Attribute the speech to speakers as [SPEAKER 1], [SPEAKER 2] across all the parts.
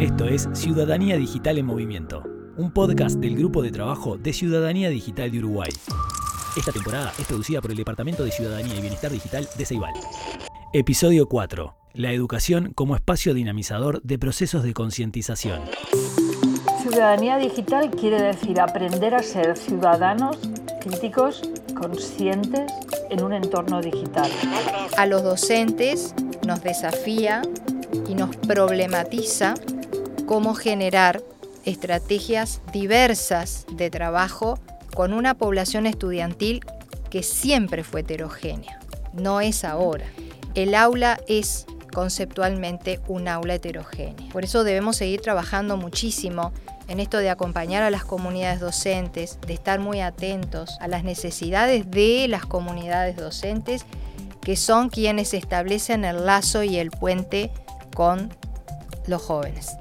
[SPEAKER 1] Esto es Ciudadanía Digital en Movimiento, un podcast del Grupo de Trabajo de Ciudadanía Digital de Uruguay. Esta temporada es producida por el Departamento de Ciudadanía y Bienestar Digital de Ceibal. Episodio 4. La educación como espacio dinamizador de procesos de concientización.
[SPEAKER 2] Ciudadanía digital quiere decir aprender a ser ciudadanos críticos, conscientes en un entorno digital.
[SPEAKER 3] A los docentes nos desafía y nos problematiza cómo generar estrategias diversas de trabajo con una población estudiantil que siempre fue heterogénea, no es ahora. El aula es conceptualmente un aula heterogénea. Por eso debemos seguir trabajando muchísimo en esto de acompañar a las comunidades docentes, de estar muy atentos a las necesidades de las comunidades docentes, que son quienes establecen el lazo y el puente con los jóvenes.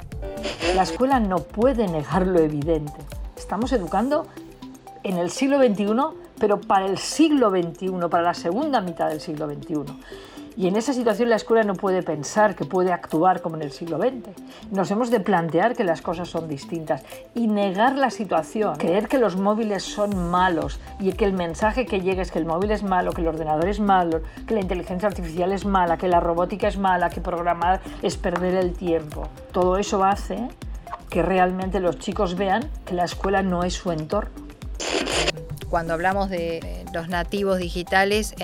[SPEAKER 2] La escuela no puede negar lo evidente. Estamos educando en el siglo XXI, pero para el siglo XXI, para la segunda mitad del siglo XXI. Y en esa situación la escuela no puede pensar que puede actuar como en el siglo XX. Nos hemos de plantear que las cosas son distintas y negar la situación, creer que los móviles son malos y que el mensaje que llega es que el móvil es malo, que el ordenador es malo, que la inteligencia artificial es mala, que la robótica es mala, que programar es perder el tiempo. Todo eso hace que realmente los chicos vean que la escuela no es su entorno.
[SPEAKER 3] Cuando hablamos de los nativos digitales,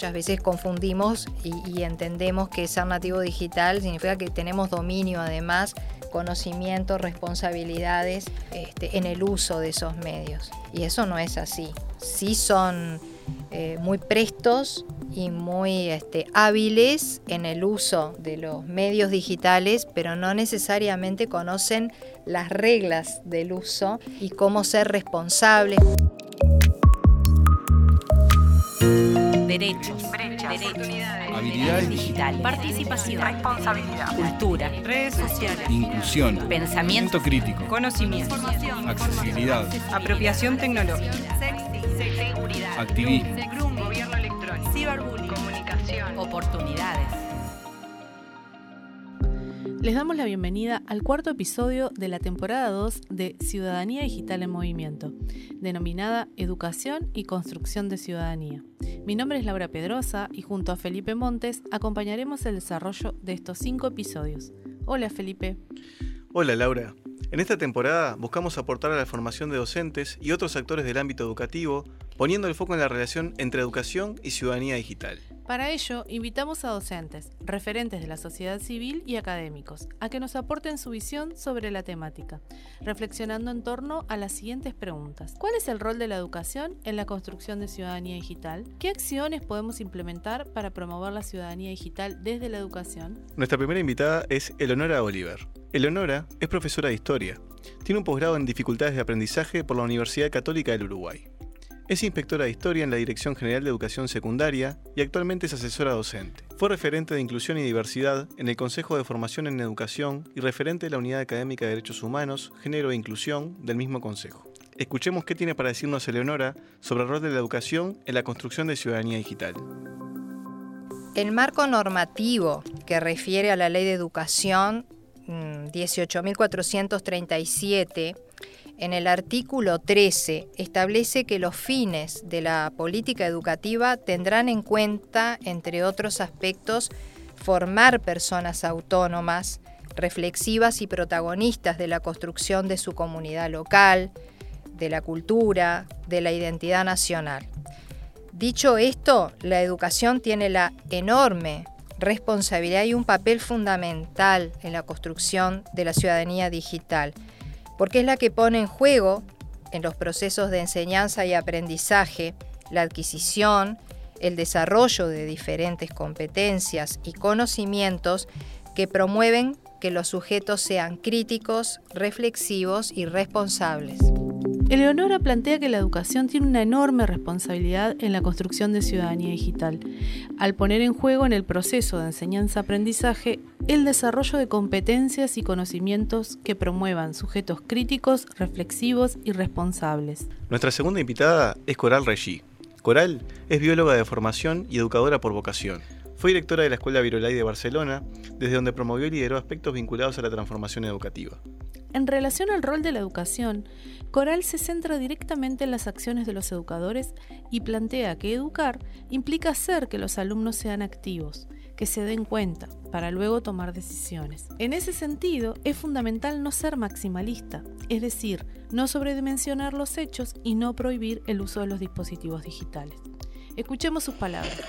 [SPEAKER 3] muchas veces confundimos y, entendemos que ser nativo digital significa que tenemos dominio además conocimiento, responsabilidades este, en el uso de esos medios. Y eso no es así. Sí son eh, muy prestos y muy este, hábiles en el uso de los medios digitales, pero no necesariamente conocen las reglas del uso y cómo ser responsables
[SPEAKER 4] derechos, habilidades digitales, participación, responsabilidad, cultura, redes sociales,
[SPEAKER 5] inclusión,
[SPEAKER 4] pensamiento
[SPEAKER 5] crítico,
[SPEAKER 4] conocimiento,
[SPEAKER 5] accesibilidad,
[SPEAKER 4] apropiación tecnológica,
[SPEAKER 5] seguridad, activismo,
[SPEAKER 4] gobierno electrónico, ciberbullying, comunicación, oportunidades.
[SPEAKER 6] Les damos la bienvenida al cuarto episodio de la temporada 2 de Ciudadanía Digital en Movimiento, denominada Educación y Construcción de Ciudadanía. Mi nombre es Laura Pedrosa y junto a Felipe Montes acompañaremos el desarrollo de estos cinco episodios. Hola Felipe.
[SPEAKER 7] Hola Laura. En esta temporada buscamos aportar a la formación de docentes y otros actores del ámbito educativo, poniendo el foco en la relación entre educación y ciudadanía digital.
[SPEAKER 6] Para ello, invitamos a docentes, referentes de la sociedad civil y académicos, a que nos aporten su visión sobre la temática, reflexionando en torno a las siguientes preguntas. ¿Cuál es el rol de la educación en la construcción de ciudadanía digital? ¿Qué acciones podemos implementar para promover la ciudadanía digital desde la educación?
[SPEAKER 7] Nuestra primera invitada es Eleonora Oliver. Eleonora es profesora de historia. Tiene un posgrado en dificultades de aprendizaje por la Universidad Católica del Uruguay. Es inspectora de historia en la Dirección General de Educación Secundaria y actualmente es asesora docente. Fue referente de Inclusión y Diversidad en el Consejo de Formación en Educación y referente de la Unidad Académica de Derechos Humanos, Género e Inclusión del mismo Consejo. Escuchemos qué tiene para decirnos Eleonora sobre el rol de la educación en la construcción de ciudadanía digital.
[SPEAKER 3] El marco normativo que refiere a la Ley de Educación 18.437 mm, en el artículo 13 establece que los fines de la política educativa tendrán en cuenta, entre otros aspectos, formar personas autónomas, reflexivas y protagonistas de la construcción de su comunidad local, de la cultura, de la identidad nacional. Dicho esto, la educación tiene la enorme responsabilidad y un papel fundamental en la construcción de la ciudadanía digital porque es la que pone en juego en los procesos de enseñanza y aprendizaje la adquisición, el desarrollo de diferentes competencias y conocimientos que promueven que los sujetos sean críticos, reflexivos y responsables.
[SPEAKER 6] Eleonora plantea que la educación tiene una enorme responsabilidad en la construcción de ciudadanía digital, al poner en juego en el proceso de enseñanza-aprendizaje el desarrollo de competencias y conocimientos que promuevan sujetos críticos, reflexivos y responsables.
[SPEAKER 7] Nuestra segunda invitada es Coral Regí. Coral es bióloga de formación y educadora por vocación. Fue directora de la Escuela Virolai de Barcelona, desde donde promovió y lideró aspectos vinculados a la transformación educativa.
[SPEAKER 6] En relación al rol de la educación, Coral se centra directamente en las acciones de los educadores y plantea que educar implica hacer que los alumnos sean activos, que se den cuenta, para luego tomar decisiones. En ese sentido, es fundamental no ser maximalista, es decir, no sobredimensionar los hechos y no prohibir el uso de los dispositivos digitales. Escuchemos sus palabras.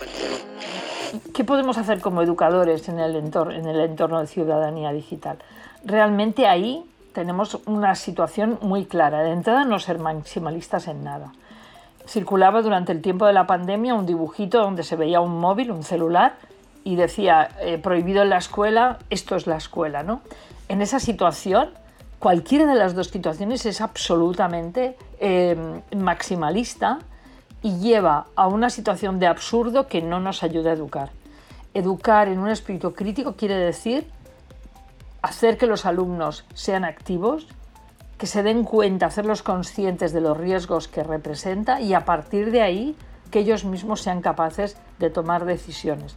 [SPEAKER 2] ¿Qué podemos hacer como educadores en el entorno, de ciudadanía digital? Realmente ahí tenemos una situación muy clara. De entrada, no ser maximalistas en nada. Circulaba durante el tiempo de la pandemia un dibujito donde se veía un móvil, un celular, y decía, eh, prohibido en la escuela, esto es la escuela. ¿no? En esa situación, cualquiera de las dos situaciones es absolutamente eh, maximalista y lleva a una situación de absurdo que no nos ayuda a educar. Educar en un espíritu crítico quiere decir hacer que los alumnos sean activos, que se den cuenta, hacerlos conscientes de los riesgos que representa y a partir de ahí que ellos mismos sean capaces de tomar decisiones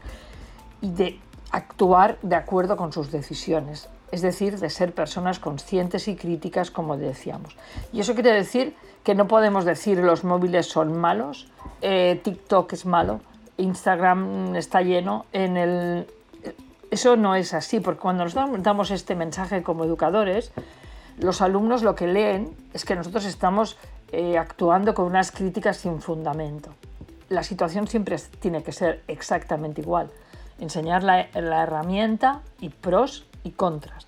[SPEAKER 2] y de actuar de acuerdo con sus decisiones, es decir, de ser personas conscientes y críticas, como decíamos. Y eso quiere decir que no podemos decir los móviles son malos, eh, TikTok es malo, Instagram está lleno, en el, eso no es así, porque cuando nosotros damos este mensaje como educadores, los alumnos lo que leen es que nosotros estamos eh, actuando con unas críticas sin fundamento. La situación siempre tiene que ser exactamente igual. Enseñar la herramienta y pros y contras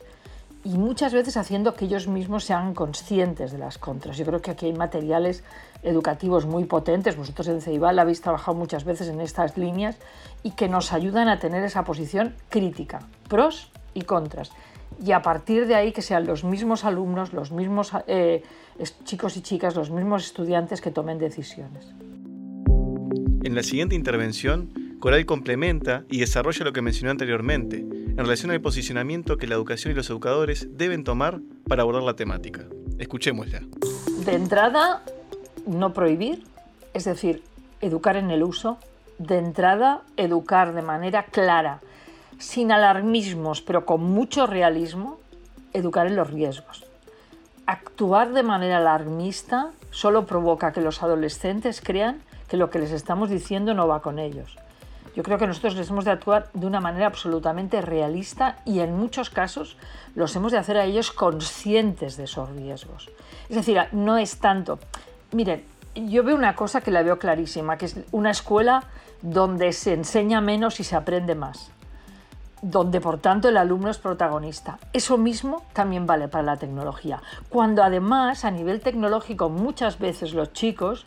[SPEAKER 2] y muchas veces haciendo que ellos mismos sean conscientes de las contras. Yo creo que aquí hay materiales educativos muy potentes, vosotros en CEIBAL habéis trabajado muchas veces en estas líneas y que nos ayudan a tener esa posición crítica, pros y contras. Y a partir de ahí que sean los mismos alumnos, los mismos eh, chicos y chicas, los mismos estudiantes que tomen decisiones.
[SPEAKER 7] En la siguiente intervención, Coral complementa y desarrolla lo que mencionó anteriormente, en relación al posicionamiento que la educación y los educadores deben tomar para abordar la temática. Escuchémosla.
[SPEAKER 2] De entrada, no prohibir, es decir, educar en el uso. De entrada, educar de manera clara, sin alarmismos, pero con mucho realismo, educar en los riesgos. Actuar de manera alarmista solo provoca que los adolescentes crean que lo que les estamos diciendo no va con ellos. Yo creo que nosotros les hemos de actuar de una manera absolutamente realista y en muchos casos los hemos de hacer a ellos conscientes de esos riesgos. Es decir, no es tanto... Miren, yo veo una cosa que la veo clarísima, que es una escuela donde se enseña menos y se aprende más, donde por tanto el alumno es protagonista. Eso mismo también vale para la tecnología, cuando además a nivel tecnológico muchas veces los chicos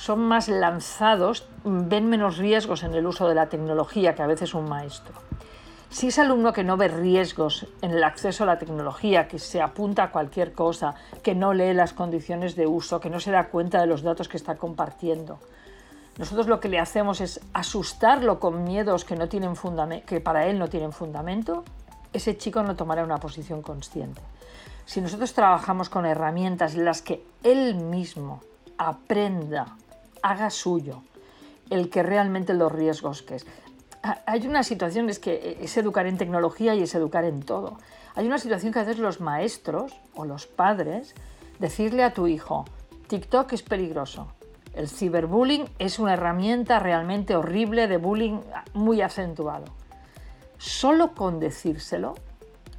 [SPEAKER 2] son más lanzados, ven menos riesgos en el uso de la tecnología que a veces un maestro. Si es alumno que no ve riesgos en el acceso a la tecnología, que se apunta a cualquier cosa, que no lee las condiciones de uso, que no se da cuenta de los datos que está compartiendo, nosotros lo que le hacemos es asustarlo con miedos que, no tienen que para él no tienen fundamento, ese chico no tomará una posición consciente. Si nosotros trabajamos con herramientas en las que él mismo aprenda, haga suyo el que realmente los riesgos que es. Hay una situación, es que es educar en tecnología y es educar en todo. Hay una situación que a los maestros o los padres decirle a tu hijo, TikTok es peligroso, el ciberbullying es una herramienta realmente horrible de bullying muy acentuado. Solo con decírselo,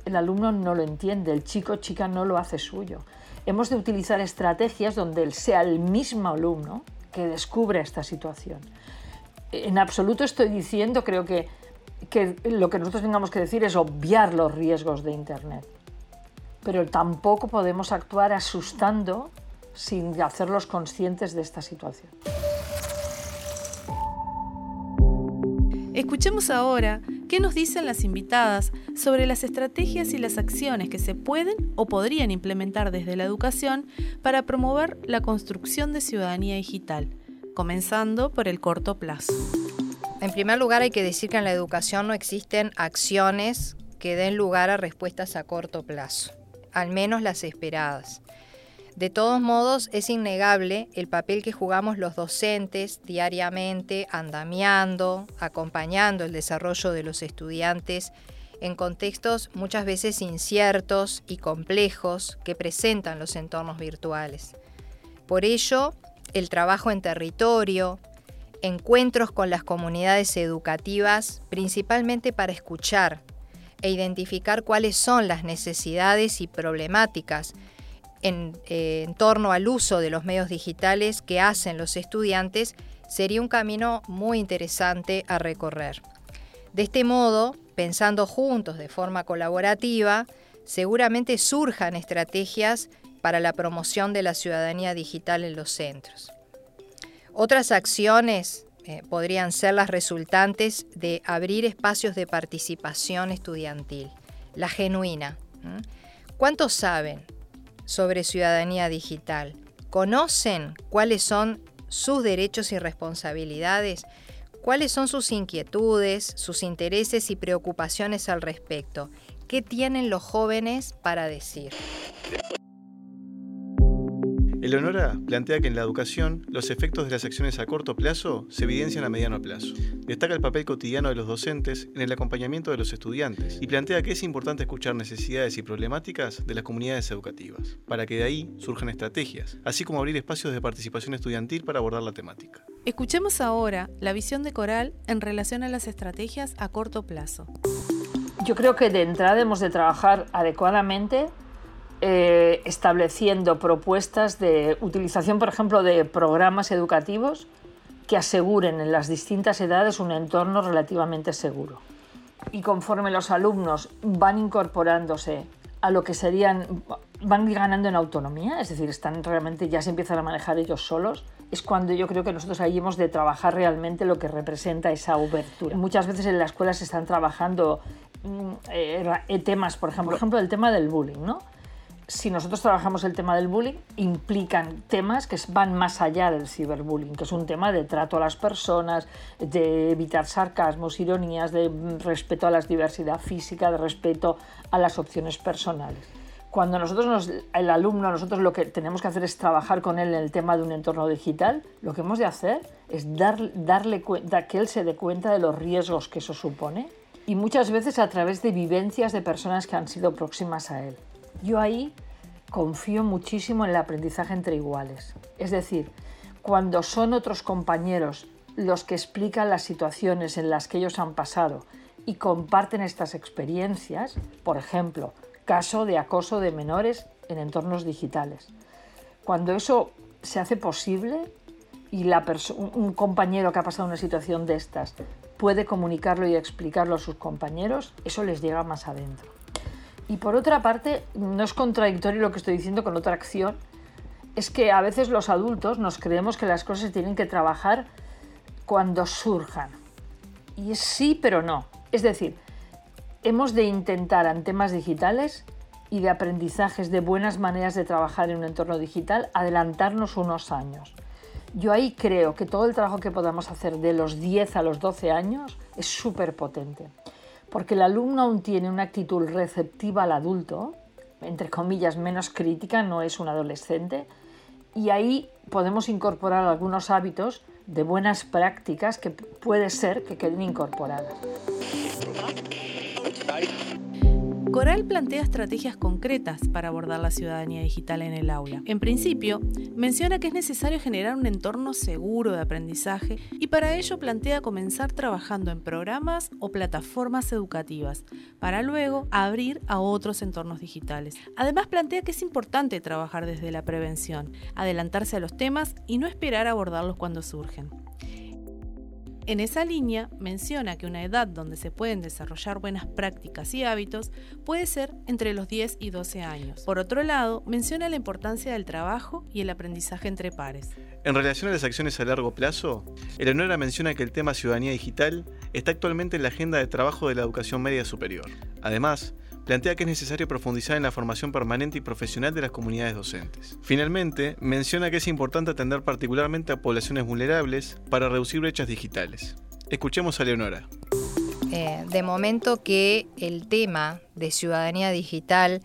[SPEAKER 2] el alumno no lo entiende, el chico chica no lo hace suyo hemos de utilizar estrategias donde sea el mismo alumno que descubre esta situación. En absoluto estoy diciendo, creo que, que lo que nosotros tengamos que decir es obviar los riesgos de Internet. Pero tampoco podemos actuar asustando sin hacerlos conscientes de esta situación.
[SPEAKER 6] Escuchemos ahora qué nos dicen las invitadas sobre las estrategias y las acciones que se pueden o podrían implementar desde la educación para promover la construcción de ciudadanía digital, comenzando por el corto plazo.
[SPEAKER 3] En primer lugar, hay que decir que en la educación no existen acciones que den lugar a respuestas a corto plazo, al menos las esperadas. De todos modos, es innegable el papel que jugamos los docentes diariamente, andamiando, acompañando el desarrollo de los estudiantes en contextos muchas veces inciertos y complejos que presentan los entornos virtuales. Por ello, el trabajo en territorio, encuentros con las comunidades educativas, principalmente para escuchar e identificar cuáles son las necesidades y problemáticas en, eh, en, torno al uso de los medios digitales que hacen los estudiantes, sería un camino muy interesante a recorrer. De este modo, pensando juntos de forma colaborativa, seguramente surjan estrategias para la promoción de la ciudadanía digital en los centros. Otras acciones eh, podrían ser las resultantes de abrir espacios de participación estudiantil, la genuina. ¿Cuántos saben sobre ciudadanía digital? ¿Conocen cuáles son sus derechos y responsabilidades? ¿Cuáles son sus inquietudes, sus intereses y preocupaciones al respecto? ¿Qué tienen los jóvenes para decir?
[SPEAKER 7] Eleonora plantea que en la educación los efectos de las acciones a corto plazo se evidencian a mediano plazo. Destaca el papel cotidiano de los docentes en el acompañamiento de los estudiantes y plantea que es importante escuchar necesidades y problemáticas de las comunidades educativas, para que de ahí surjan estrategias, así como abrir espacios de participación estudiantil para abordar la temática.
[SPEAKER 6] Escuchemos ahora la visión de Coral en relación a las estrategias a corto plazo.
[SPEAKER 2] Yo creo que de entrada hemos de trabajar adecuadamente eh, estableciendo propuestas de utilización, por ejemplo, de programas educativos que aseguren en las distintas edades un entorno relativamente seguro. Y conforme los alumnos van incorporándose a lo que serían, van ganando en autonomía, es decir, están realmente ya se empiezan a manejar ellos solos, es cuando yo creo que nosotros ahí hemos de trabajar realmente lo que representa esa obertura. Muchas veces en la escuela se están trabajando mm, eh, temas, por ejemplo, por ejemplo, el tema del bullying, ¿no? Si nosotros trabajamos el tema del bullying, implican temas que van más allá del ciberbullying, que es un tema de trato a las personas, de evitar sarcasmos, ironías, de respeto a la diversidad física, de respeto a las opciones personales. Cuando nosotros, el alumno, nosotros lo que tenemos que hacer es trabajar con él en el tema de un entorno digital, lo que hemos de hacer es dar, darle cuenta, que él se dé cuenta de los riesgos que eso supone y muchas veces a través de vivencias de personas que han sido próximas a él. Yo ahí confío muchísimo en el aprendizaje entre iguales. Es decir, cuando son otros compañeros los que explican las situaciones en las que ellos han pasado y comparten estas experiencias, por ejemplo, caso de acoso de menores en entornos digitales. Cuando eso se hace posible y un compañero que ha pasado una situación de estas puede comunicarlo y explicarlo a sus compañeros, eso les llega más adentro. Y por otra parte, no es contradictorio lo que estoy diciendo con otra acción, es que a veces los adultos nos creemos que las cosas tienen que trabajar cuando surjan. Y es sí, pero no. Es decir, hemos de intentar en temas digitales y de aprendizajes de buenas maneras de trabajar en un entorno digital adelantarnos unos años. Yo ahí creo que todo el trabajo que podamos hacer de los 10 a los 12 años es súper potente porque el alumno aún tiene una actitud receptiva al adulto, entre comillas, menos crítica, no es un adolescente, y ahí podemos incorporar algunos hábitos de buenas prácticas que puede ser que queden incorporadas.
[SPEAKER 6] Coral plantea estrategias concretas para abordar la ciudadanía digital en el aula. En principio, menciona que es necesario generar un entorno seguro de aprendizaje y para ello plantea comenzar trabajando en programas o plataformas educativas, para luego abrir a otros entornos digitales. Además, plantea que es importante trabajar desde la prevención, adelantarse a los temas y no esperar a abordarlos cuando surgen. En esa línea menciona que una edad donde se pueden desarrollar buenas prácticas y hábitos puede ser entre los 10 y 12 años. Por otro lado, menciona la importancia del trabajo y el aprendizaje entre pares.
[SPEAKER 7] En relación a las acciones a largo plazo, Eleonora menciona que el tema ciudadanía digital está actualmente en la agenda de trabajo de la educación media superior. Además, plantea que es necesario profundizar en la formación permanente y profesional de las comunidades docentes. Finalmente, menciona que es importante atender particularmente a poblaciones vulnerables para reducir brechas digitales. Escuchemos a Leonora.
[SPEAKER 3] Eh, de momento que el tema de ciudadanía digital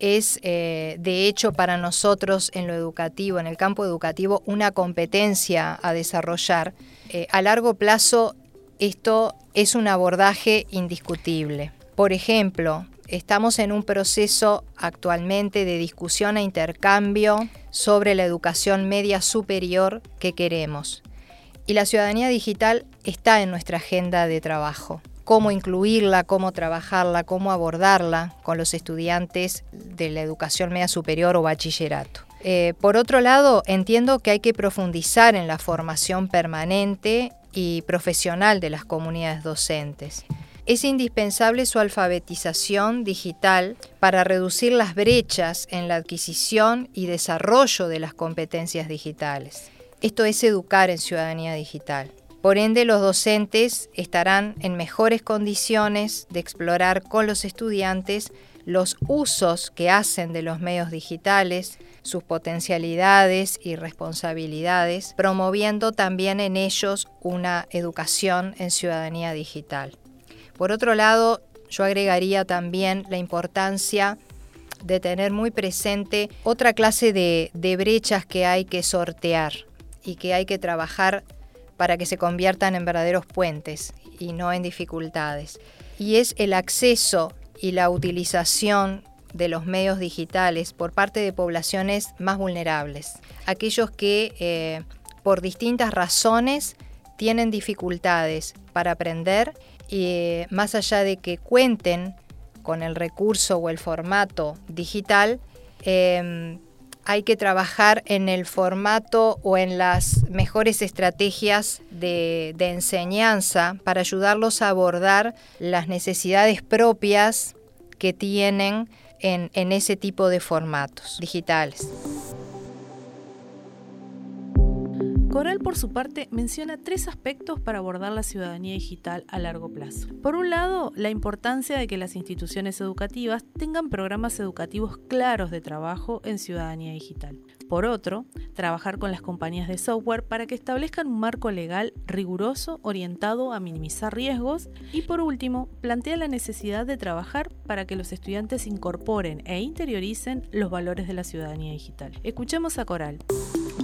[SPEAKER 3] es eh, de hecho para nosotros en lo educativo, en el campo educativo, una competencia a desarrollar, eh, a largo plazo esto es un abordaje indiscutible. Por ejemplo, estamos en un proceso actualmente de discusión e intercambio sobre la educación media superior que queremos. Y la ciudadanía digital está en nuestra agenda de trabajo cómo incluirla, cómo trabajarla, cómo abordarla con los estudiantes de la educación media superior o bachillerato. Eh, por otro lado, entiendo que hay que profundizar en la formación permanente y profesional de las comunidades docentes. Es indispensable su alfabetización digital para reducir las brechas en la adquisición y desarrollo de las competencias digitales. Esto es educar en ciudadanía digital. Por ende, los docentes estarán en mejores condiciones de explorar con los estudiantes los usos que hacen de los medios digitales, sus potencialidades y responsabilidades, promoviendo también en ellos una educación en ciudadanía digital. Por otro lado, yo agregaría también la importancia de tener muy presente otra clase de, de brechas que hay que sortear y que hay que trabajar para que se conviertan en verdaderos puentes y no en dificultades. Y es el acceso y la utilización de los medios digitales por parte de poblaciones más vulnerables, aquellos que eh, por distintas razones tienen dificultades para aprender eh, más allá de que cuenten con el recurso o el formato digital, eh, hay que trabajar en el formato o en las mejores estrategias de, enseñanza para ayudarlos a abordar las necesidades propias que tienen en ese tipo de formatos digitales.
[SPEAKER 6] Coral, por su parte, menciona tres aspectos para abordar la ciudadanía digital a largo plazo. Por un lado, la importancia de que las instituciones educativas tengan programas educativos claros de trabajo en ciudadanía digital. Por otro, trabajar con las compañías de software para que establezcan un marco legal riguroso orientado a minimizar riesgos. Y por último, plantea la necesidad de trabajar para que los estudiantes incorporen e interioricen los valores de la ciudadanía digital. Escuchemos a Coral.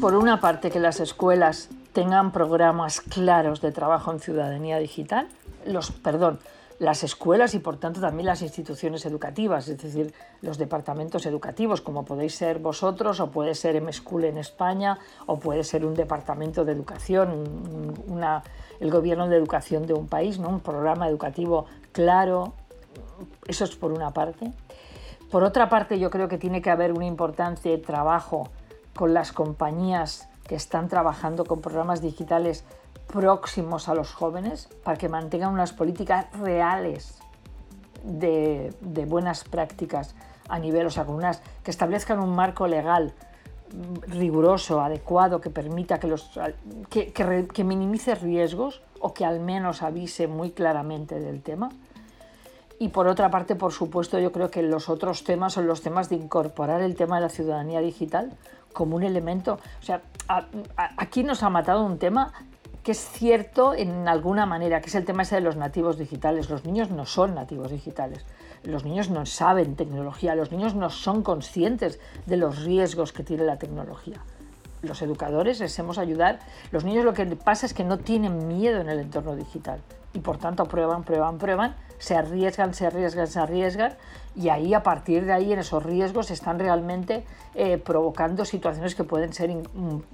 [SPEAKER 2] Por una parte, que las escuelas tengan programas claros de trabajo en ciudadanía digital, los, perdón, las escuelas y por tanto también las instituciones educativas, es decir, los departamentos educativos, como podéis ser vosotros, o puede ser M-School en España, o puede ser un departamento de educación, el gobierno de educación de un país, ¿no? un programa educativo claro, eso es por una parte. Por otra parte, yo creo que tiene que haber un importante trabajo con las compañías que están trabajando con programas digitales próximos a los jóvenes para que mantengan unas políticas reales de, buenas prácticas a nivel, o sea, con unas, que establezcan un marco legal riguroso, adecuado, que permita que, los, que, que minimice riesgos o que al menos avise muy claramente del tema. Y por otra parte, por supuesto, yo creo que los otros temas son los temas de incorporar el tema de la ciudadanía digital como un elemento. O sea, aquí nos ha matado un tema que es cierto en alguna manera, que es el tema ese de los nativos digitales. Los niños no son nativos digitales, los niños no saben tecnología, los niños no son conscientes de los riesgos que tiene la tecnología. Los educadores les hemos ayudar. Los niños lo que pasa es que no tienen miedo en el entorno digital y por tanto prueban, prueban, prueban, se arriesgan, se arriesgan, se arriesgan y ahí a partir de ahí en esos riesgos están realmente eh, provocando situaciones que pueden ser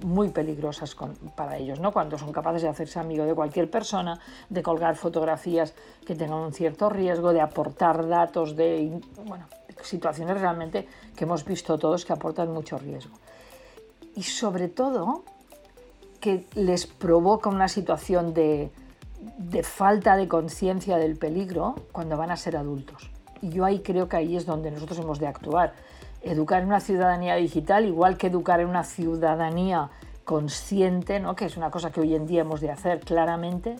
[SPEAKER 2] muy peligrosas para ellos, ¿no? cuando son capaces de hacerse amigo de cualquier persona, de colgar fotografías que tengan un cierto riesgo, de aportar datos, de bueno, situaciones realmente que hemos visto todos que aportan mucho riesgo. Y sobre todo que les provoca una situación de, de falta de conciencia del peligro cuando van a ser adultos. Y yo ahí creo que ahí es donde nosotros hemos de actuar. Educar en una ciudadanía digital, igual que educar en una ciudadanía consciente, ¿no? que es una cosa que hoy en día hemos de hacer claramente,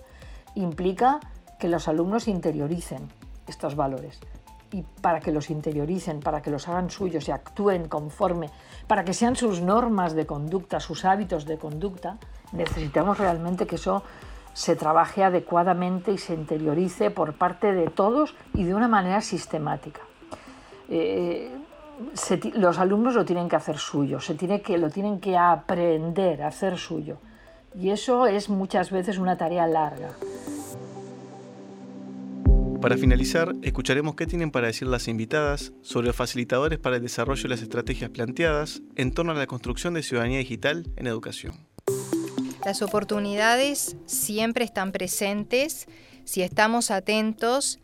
[SPEAKER 2] implica que los alumnos interioricen estos valores. Y para que los interioricen, para que los hagan suyos y actúen conforme, para que sean sus normas de conducta, sus hábitos de conducta, necesitamos realmente que eso se trabaje adecuadamente y se interiorice por parte de todos y de una manera sistemática. Eh, los alumnos lo tienen que hacer suyo, se tiene que, lo tienen que aprender a hacer suyo. Y eso es muchas veces una tarea larga.
[SPEAKER 7] Para finalizar, escucharemos qué tienen para decir las invitadas sobre los facilitadores para el desarrollo de las estrategias planteadas en torno a la construcción de ciudadanía digital en educación.
[SPEAKER 3] Las oportunidades siempre están presentes si estamos atentos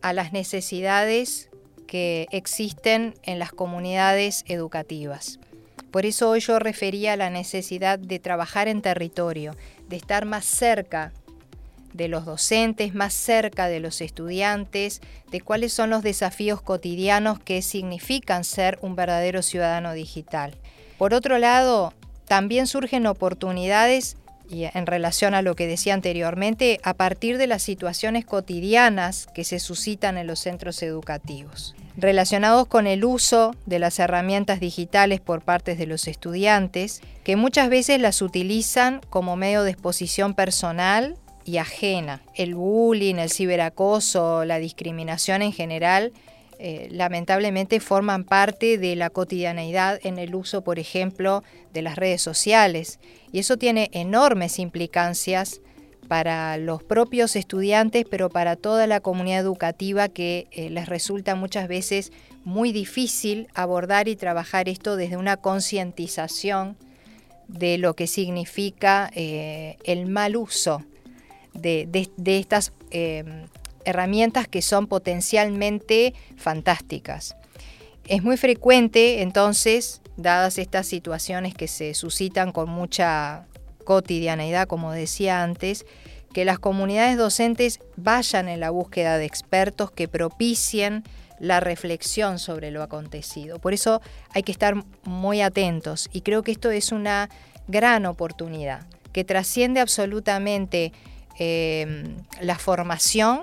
[SPEAKER 3] a las necesidades que existen en las comunidades educativas. Por eso hoy yo refería a la necesidad de trabajar en territorio, de estar más cerca de los docentes, más cerca de los estudiantes, de cuáles son los desafíos cotidianos que significan ser un verdadero ciudadano digital. Por otro lado, también surgen oportunidades y en relación a lo que decía anteriormente, a partir de las situaciones cotidianas que se suscitan en los centros educativos, relacionados con el uso de las herramientas digitales por parte de los estudiantes, que muchas veces las utilizan como medio de exposición personal y ajena. El bullying, el ciberacoso, la discriminación en general, eh, lamentablemente forman parte de la cotidianeidad en el uso, por ejemplo, de las redes sociales. Y eso tiene enormes implicancias para los propios estudiantes, pero para toda la comunidad educativa que eh, les resulta muchas veces muy difícil abordar y trabajar esto desde una concientización de lo que significa eh, el mal uso de, estas herramientas que son potencialmente fantásticas. Es muy frecuente entonces, dadas estas situaciones que se suscitan con mucha cotidianeidad, como decía antes, que las comunidades docentes vayan en la búsqueda de expertos que propicien la reflexión sobre lo acontecido. Por eso hay que estar muy atentos y creo que esto es una gran oportunidad que trasciende absolutamente eh, la formación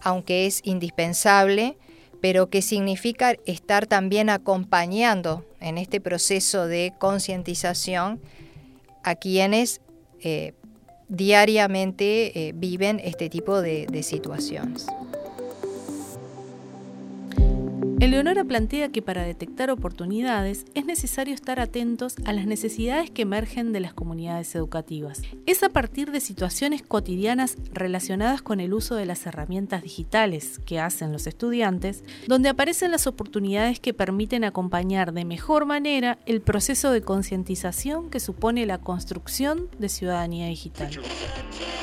[SPEAKER 3] aunque es indispensable, pero que significa estar también acompañando en este proceso de concientización a quienes eh, diariamente eh, viven este tipo de situaciones.
[SPEAKER 6] Eleonora plantea que para detectar oportunidades es necesario estar atentos a las necesidades que emergen de las comunidades educativas. Es a partir de situaciones cotidianas relacionadas con el uso de las herramientas digitales que hacen los estudiantes, donde aparecen las oportunidades que permiten acompañar de mejor manera el proceso de concientización que supone la construcción de ciudadanía digital.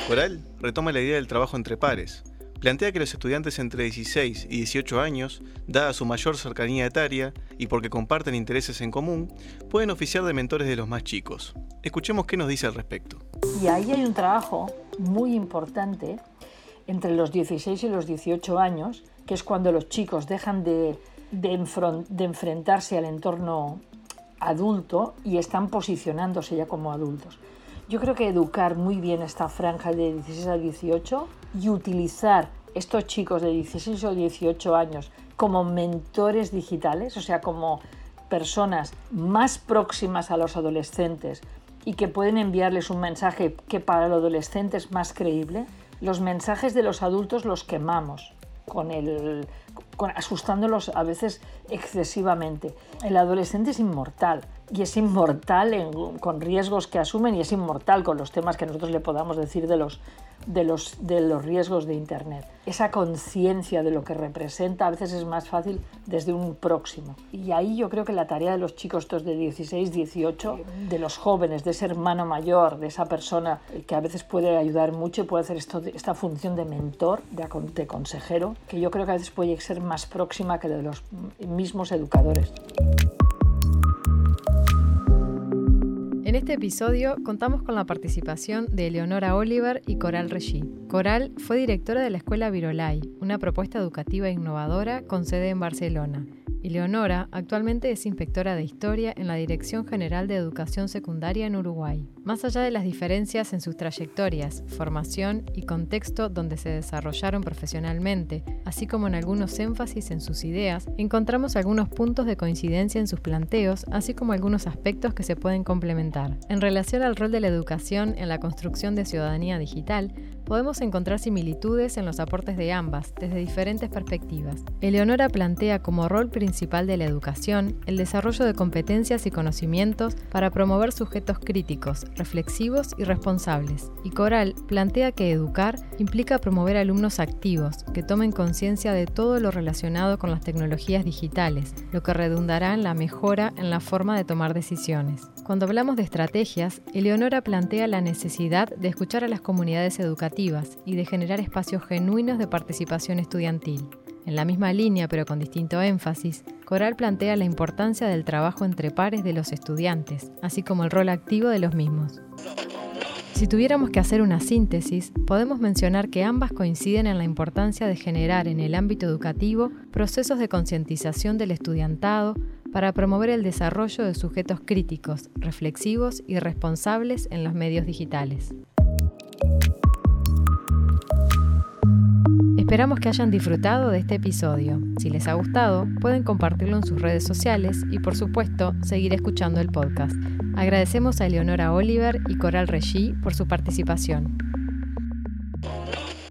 [SPEAKER 7] Coral retoma la idea del trabajo entre pares plantea que los estudiantes entre 16 y 18 años, dada su mayor cercanía etaria y porque comparten intereses en común, pueden oficiar de mentores de los más chicos. Escuchemos qué nos dice al respecto.
[SPEAKER 2] Y ahí hay un trabajo muy importante entre los 16 y los 18 años, que es cuando los chicos dejan de, de enfrentarse al entorno adulto y están posicionándose ya como adultos. Yo creo que educar muy bien esta franja de 16 a 18 y utilizar estos chicos de 16 o 18 años como mentores digitales, o sea, como personas más próximas a los adolescentes y que pueden enviarles un mensaje que para el adolescente es más creíble, los mensajes de los adultos los quemamos con el, asustándolos a veces excesivamente. El adolescente es inmortal y es inmortal con riesgos que asumen y es inmortal con los temas que nosotros le podamos decir de los, de los, de los riesgos de Internet. Esa conciencia de lo que representa a veces es más fácil desde un próximo. Y ahí yo creo que la tarea de los chicos estos de 16, 18, de los jóvenes, de ese hermano mayor, de esa persona que a veces puede ayudar mucho y puede hacer esto, esta función de mentor, de, de consejero, que yo creo que a veces puede ser más próxima que de los mismos educadores.
[SPEAKER 8] En este episodio contamos con la participación de Eleonora Oliver y Coral Regí. Coral fue directora de la Escuela Virolai, una propuesta educativa innovadora con sede en Barcelona. Leonora actualmente es inspectora de historia en la Dirección General de Educación Secundaria en Uruguay. Más allá de las diferencias en sus trayectorias, formación y contexto donde se desarrollaron profesionalmente, así como en algunos énfasis en sus ideas, encontramos algunos puntos de coincidencia en sus planteos, así como algunos aspectos que se pueden complementar. En relación al rol de la educación en la construcción de ciudadanía digital, podemos encontrar similitudes en los aportes de ambas, desde diferentes perspectivas. Eleonora plantea como rol principal de la educación el desarrollo de competencias y conocimientos para promover sujetos críticos, reflexivos y responsables. Y Coral plantea que educar implica promover alumnos activos, que tomen conciencia de todo lo relacionado con las tecnologías digitales, lo que redundará en la mejora en la forma de tomar decisiones. Cuando hablamos de estrategias, Eleonora plantea la necesidad de escuchar a las comunidades y de generar espacios genuinos de participación estudiantil. En la misma línea, pero con distinto énfasis, Coral plantea la importancia del trabajo entre pares de los estudiantes, así como el rol activo de los mismos. Si tuviéramos que hacer una síntesis, podemos mencionar que ambas coinciden en la importancia de generar en el ámbito educativo procesos de concientización del estudiantado para promover el desarrollo de sujetos críticos, reflexivos y responsables en los medios digitales. Esperamos que hayan disfrutado de este episodio. Si les ha gustado, pueden compartirlo en sus redes sociales y por supuesto seguir escuchando el podcast. Agradecemos a Eleonora Oliver y Coral Regí por su participación.